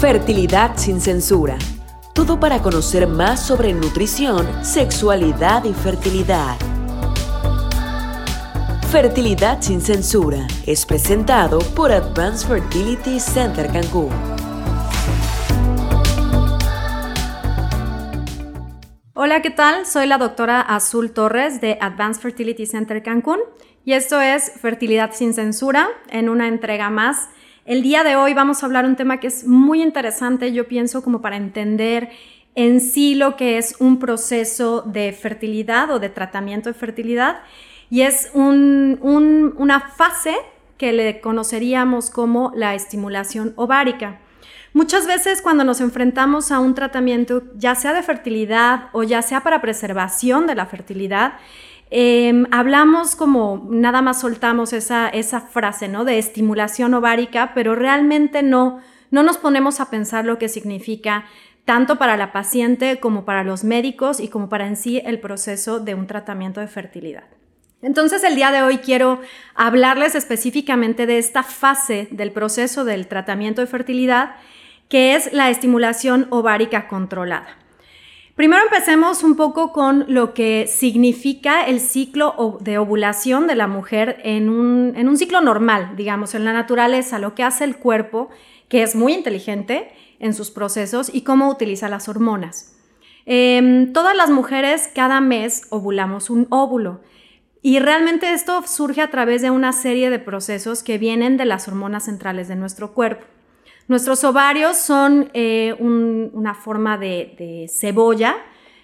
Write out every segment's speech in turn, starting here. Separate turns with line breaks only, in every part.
Fertilidad sin censura. Todo para conocer más sobre nutrición, sexualidad y fertilidad. Fertilidad sin censura es presentado por Advanced Fertility Center Cancún.
Hola, ¿qué tal? Soy la doctora Azul Torres de Advanced Fertility Center Cancún y esto es Fertilidad sin censura en una entrega más. El día de hoy vamos a hablar un tema que es muy interesante, yo pienso, como para entender en sí lo que es un proceso de fertilidad o de tratamiento de fertilidad y es una fase que le conoceríamos como la estimulación ovárica. Muchas veces cuando nos enfrentamos a un tratamiento, ya sea de fertilidad o ya sea para preservación de la fertilidad, Em, hablamos como nada más soltamos esa, esa frase, ¿no? De estimulación ovárica, pero realmente no, no nos ponemos a pensar lo que significa tanto para la paciente como para los médicos y como para en sí el proceso de un tratamiento de fertilidad. Entonces el día de hoy quiero hablarles específicamente de esta fase del proceso del tratamiento de fertilidad, que es la estimulación ovárica controlada. Primero empecemos un poco con lo que significa el ciclo de ovulación de la mujer en un, ciclo normal, digamos, en la naturaleza, lo que hace el cuerpo, que es muy inteligente en sus procesos y cómo utiliza las hormonas. Em, todas las mujeres cada mes ovulamos un óvulo. Y realmente esto surge a través de una serie de procesos que vienen de las hormonas centrales de nuestro cuerpo. Nuestros ovarios son eh, una forma de, cebolla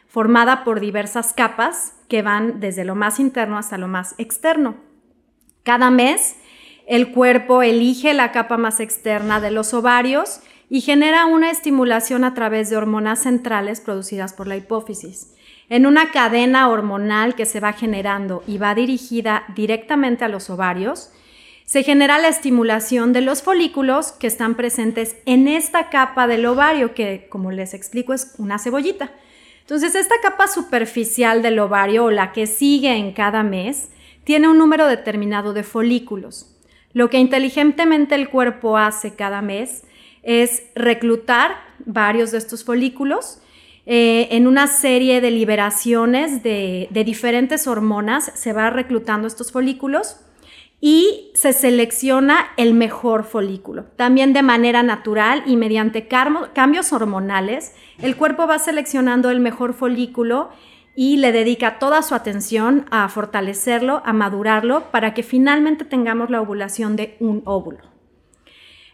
formada por diversas capas que van desde lo más interno hasta lo más externo. Cada mes el cuerpo elige la capa más externa de los ovarios y genera una estimulación a través de hormonas centrales producidas por la hipófisis. En una cadena hormonal que se va generando y va dirigida directamente a los ovarios, se genera la estimulación de los folículos que están presentes en esta capa del ovario, que como les explico es una cebollita. Entonces, esta capa superficial del ovario o la que sigue en cada mes tiene un número determinado de folículos. Lo que inteligentemente el cuerpo hace cada mes es reclutar varios de estos folículos eh, en una serie de liberaciones de diferentes hormonas. Se va reclutando estos folículos y se selecciona el mejor folículo. También de manera natural y mediante cambios hormonales, el cuerpo va seleccionando el mejor folículo y le dedica toda su atención a fortalecerlo, a madurarlo, para que finalmente tengamos la ovulación de un óvulo.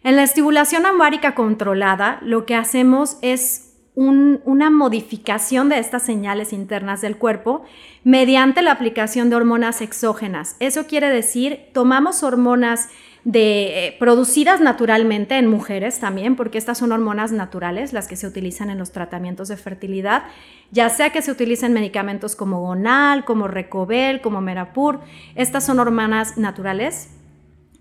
En la estimulación ovárica controlada, lo que hacemos es una modificación de estas señales internas del cuerpo mediante la aplicación de hormonas exógenas. Eso quiere decir, tomamos hormonas de, eh, producidas naturalmente en mujeres también, porque estas son hormonas naturales, las que se utilizan en los tratamientos de fertilidad, ya sea que se utilicen medicamentos como Gonal, como Recobel, como Merapur, estas son hormonas naturales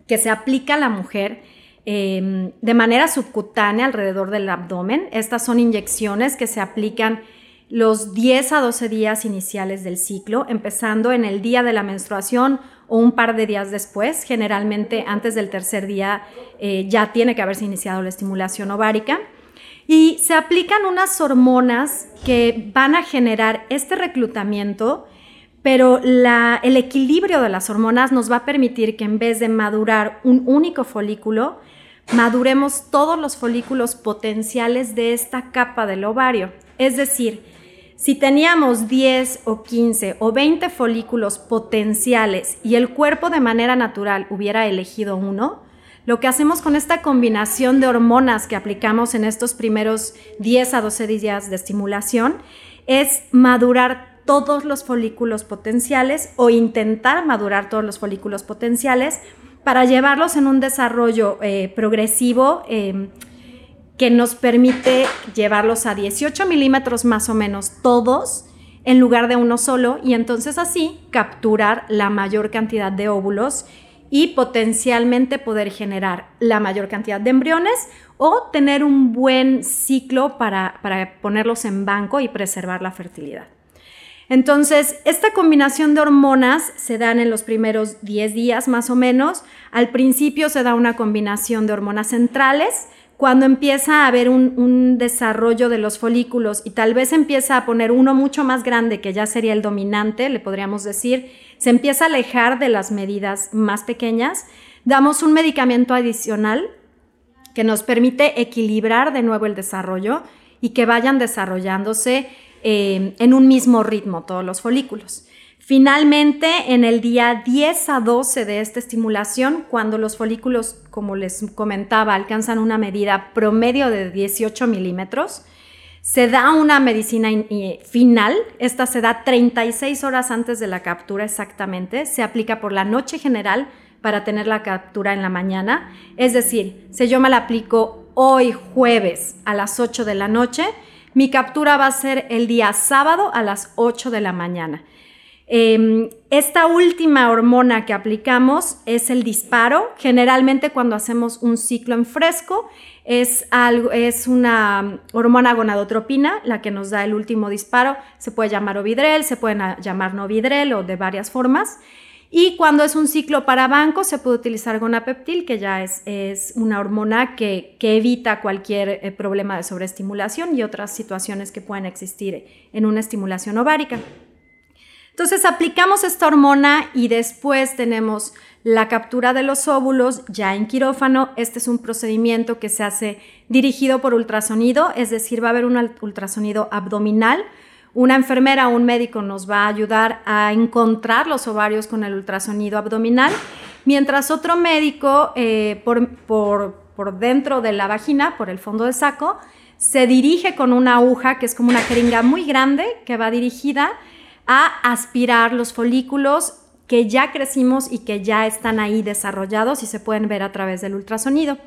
que se aplica a la mujer Em, de manera subcutánea alrededor del abdomen. Estas son inyecciones que se aplican los 10 a 12 días iniciales del ciclo, empezando en el día de la menstruación o un par de días después. Generalmente antes del tercer día eh, ya tiene que haberse iniciado la estimulación ovárica. Y se aplican unas hormonas que van a generar este reclutamiento, pero el equilibrio de las hormonas nos va a permitir que en vez de madurar un único folículo, maduremos todos los folículos potenciales de esta capa del ovario. Es decir, si teníamos 10 o 15 o 20 folículos potenciales y el cuerpo de manera natural hubiera elegido uno, lo que hacemos con esta combinación de hormonas que aplicamos en estos primeros 10 a 12 días de estimulación es madurar todos los folículos potenciales o intentar madurar todos los folículos potenciales para llevarlos en un desarrollo eh, progresivo em, que nos permite llevarlos a 18 milímetros más o menos todos en lugar de uno solo y entonces así capturar la mayor cantidad de óvulos y potencialmente poder generar la mayor cantidad de embriones o tener un buen ciclo para ponerlos en banco y preservar la fertilidad. Entonces, esta combinación de hormonas se dan en los primeros 10 días más o menos. Al principio se da una combinación de hormonas centrales cuando empieza a haber un, desarrollo de los folículos y tal vez empieza a poner uno mucho más grande, que ya sería el dominante, le podríamos decir, se empieza a alejar de las medidas más pequeñas, damos un medicamento adicional que nos permite equilibrar de nuevo el desarrollo y que vayan desarrollándose eh, en un mismo ritmo todos los folículos. Finalmente, en el día 10 a 12 de esta estimulación, cuando los folículos, como les comentaba, alcanzan una medida promedio de 18 milímetros, se da una medicina final, esta se da 36 horas antes de la captura exactamente, se aplica por la noche general para tener la captura en la mañana, es decir, si yo me la aplico hoy jueves a las 8 de la noche, mi captura va a ser el día sábado a las 8 de la mañana. Em, esta última hormona que aplicamos es el disparo. Generalmente cuando hacemos un ciclo en fresco es, algo, es una hormona gonadotropina la que nos da el último disparo. Se puede llamar ovidrel, se puede llamar novidrel o de varias formas. Y cuando es un ciclo para banco se puede utilizar gonapeptil, que ya es, es una hormona que, que evita cualquier eh, problema de sobreestimulación y otras situaciones que pueden existir en una estimulación ovárica. Entonces aplicamos esta hormona y después tenemos la captura de los óvulos ya en quirófano. Este es un procedimiento que se hace dirigido por ultrasonido, es decir, va a haber un ultrasonido abdominal. Una enfermera o un médico nos va a ayudar a encontrar los ovarios con el ultrasonido abdominal, mientras otro médico eh, por, por dentro de la vagina, por el fondo del saco, se dirige con una aguja que es como una jeringa muy grande que va dirigida a aspirar los folículos que ya crecimos y que ya están ahí desarrollados y se pueden ver a través del ultrasonido.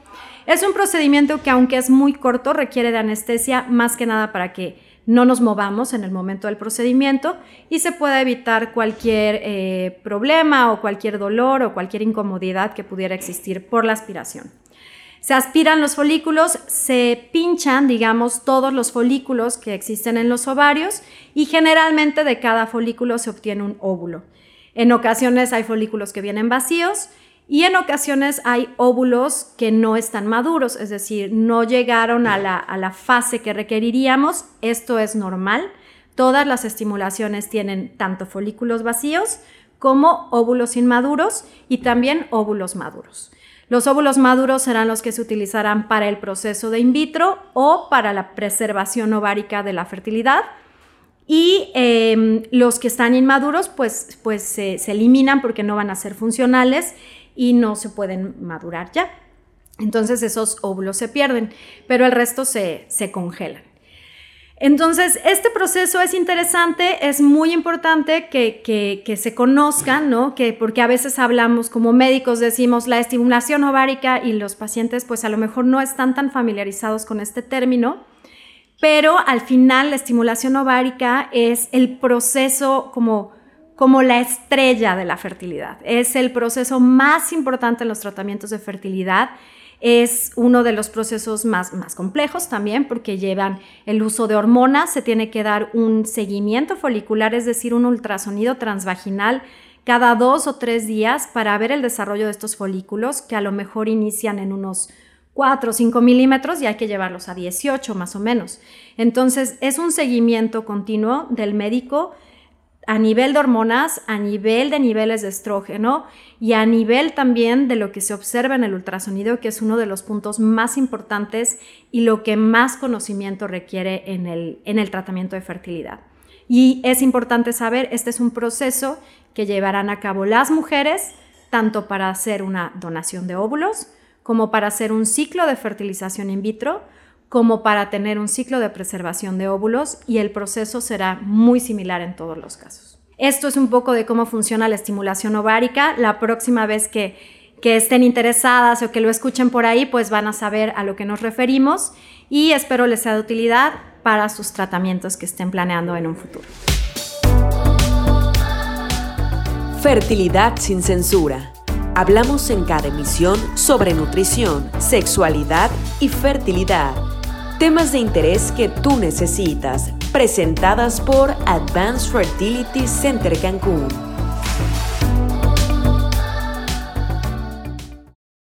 Es un procedimiento que aunque es muy corto requiere de anestesia más que nada para que no nos movamos en el momento del procedimiento y se pueda evitar cualquier eh, problema o cualquier dolor o cualquier incomodidad que pudiera existir por la aspiración. Se aspiran los folículos, se pinchan, digamos, todos los folículos que existen en los ovarios y generalmente de cada folículo se obtiene un óvulo. En ocasiones hay folículos que vienen vacíos y en ocasiones hay óvulos que no están maduros, es decir, no llegaron a la, a la fase que requeriríamos. Esto es normal. Todas las estimulaciones tienen tanto folículos vacíos como óvulos inmaduros y también óvulos maduros. Los óvulos maduros serán los que se utilizarán para el proceso de in vitro o para la preservación ovárica de la fertilidad. Y em, los que están inmaduros, pues, pues se eliminan porque no van a ser funcionales y no se pueden madurar ya. Entonces esos óvulos se pierden, pero el resto se, se congelan. Entonces, este proceso es interesante, es muy importante que, se conozcan, ¿no? Que, porque a veces hablamos como médicos, decimos la estimulación ovárica y los pacientes pues a lo mejor no están tan familiarizados con este término, pero al final la estimulación ovárica es el proceso como, como la estrella de la fertilidad, es el proceso más importante en los tratamientos de fertilidad es uno de los procesos más, más complejos también porque llevan el uso de hormonas, se tiene que dar un seguimiento folicular, es decir, un ultrasonido transvaginal cada dos o tres días para ver el desarrollo de estos folículos que a lo mejor inician en unos 4 o 5 milímetros y hay que llevarlos a 18 más o menos. Entonces es un seguimiento continuo del médico a nivel de hormonas, a nivel de niveles de estrógeno y a nivel también de lo que se observa en el ultrasonido, que es uno de los puntos más importantes y lo que más conocimiento requiere en el, en el tratamiento de fertilidad. Y es importante saber, este es un proceso que llevarán a cabo las mujeres, tanto para hacer una donación de óvulos, como para hacer un ciclo de fertilización in vitro, como para tener un ciclo de preservación de óvulos y el proceso será muy similar en todos los casos. Esto es un poco de cómo funciona la estimulación ovárica. La próxima vez que, estén interesadas o que lo escuchen por ahí, pues van a saber a lo que nos referimos y espero les sea de utilidad para sus tratamientos que estén planeando en un futuro.
Fertilidad sin censura. Hablamos en cada emisión sobre nutrición, sexualidad y fertilidad temas de interés que tú necesitas, presentadas por Advanced Fertility Center Cancún.